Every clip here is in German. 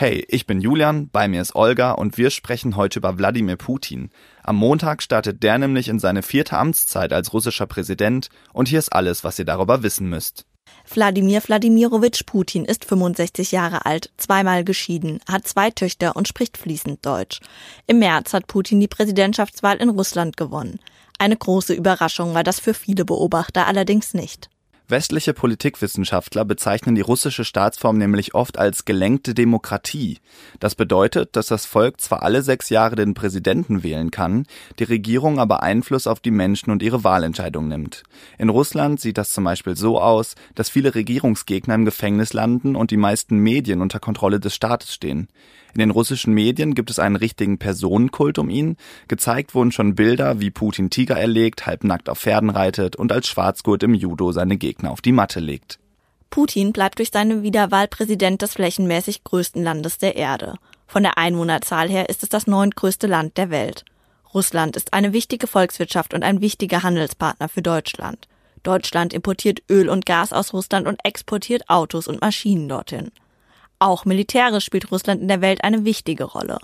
Hey, ich bin Julian, bei mir ist Olga und wir sprechen heute über Wladimir Putin. Am Montag startet der nämlich in seine vierte Amtszeit als russischer Präsident und hier ist alles, was ihr darüber wissen müsst. Wladimir Wladimirowitsch Putin ist 65 Jahre alt, zweimal geschieden, hat zwei Töchter und spricht fließend Deutsch. Im März hat Putin die Präsidentschaftswahl in Russland gewonnen. Eine große Überraschung war das für viele Beobachter allerdings nicht. Westliche Politikwissenschaftler bezeichnen die russische Staatsform nämlich oft als gelenkte Demokratie. Das bedeutet, dass das Volk zwar alle sechs Jahre den Präsidenten wählen kann, die Regierung aber Einfluss auf die Menschen und ihre Wahlentscheidung nimmt. In Russland sieht das zum Beispiel so aus, dass viele Regierungsgegner im Gefängnis landen und die meisten Medien unter Kontrolle des Staates stehen. In den russischen Medien gibt es einen richtigen Personenkult um ihn. Gezeigt wurden schon Bilder, wie Putin Tiger erlegt, halbnackt auf Pferden reitet und als Schwarzgurt im Judo seine Gegner auf die Matte legt. Putin bleibt durch seine Wiederwahl Präsident des flächenmäßig größten Landes der Erde. Von der Einwohnerzahl her ist es das neuntgrößte Land der Welt. Russland ist eine wichtige Volkswirtschaft und ein wichtiger Handelspartner für Deutschland. Deutschland importiert Öl und Gas aus Russland und exportiert Autos und Maschinen dorthin. Auch militärisch spielt Russland in der Welt eine wichtige Rolle.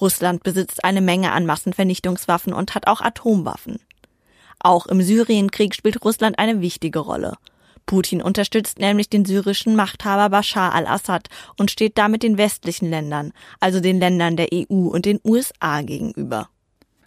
Russland besitzt eine Menge an Massenvernichtungswaffen und hat auch Atomwaffen. Auch im Syrienkrieg spielt Russland eine wichtige Rolle. Putin unterstützt nämlich den syrischen Machthaber Bashar al-Assad und steht damit den westlichen Ländern, also den Ländern der EU und den USA gegenüber.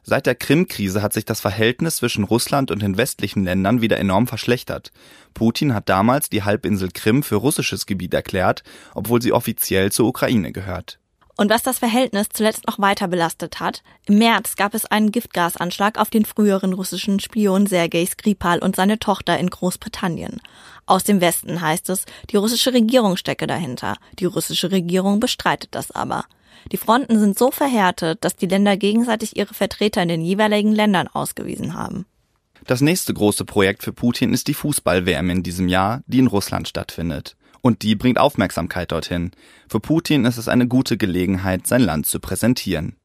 Seit der Krim-Krise hat sich das Verhältnis zwischen Russland und den westlichen Ländern wieder enorm verschlechtert. Putin hat damals die Halbinsel Krim für russisches Gebiet erklärt, obwohl sie offiziell zur Ukraine gehört. Und was das Verhältnis zuletzt noch weiter belastet hat, im März gab es einen Giftgasanschlag auf den früheren russischen Spion Sergei Skripal und seine Tochter in Großbritannien. Aus dem Westen heißt es, die russische Regierung stecke dahinter. Die russische Regierung bestreitet das aber. Die Fronten sind so verhärtet, dass die Länder gegenseitig ihre Vertreter in den jeweiligen Ländern ausgewiesen haben. Das nächste große Projekt für Putin ist die Fußball-WM in diesem Jahr, die in Russland stattfindet. Und die bringt Aufmerksamkeit dorthin. Für Putin ist es eine gute Gelegenheit, sein Land zu präsentieren.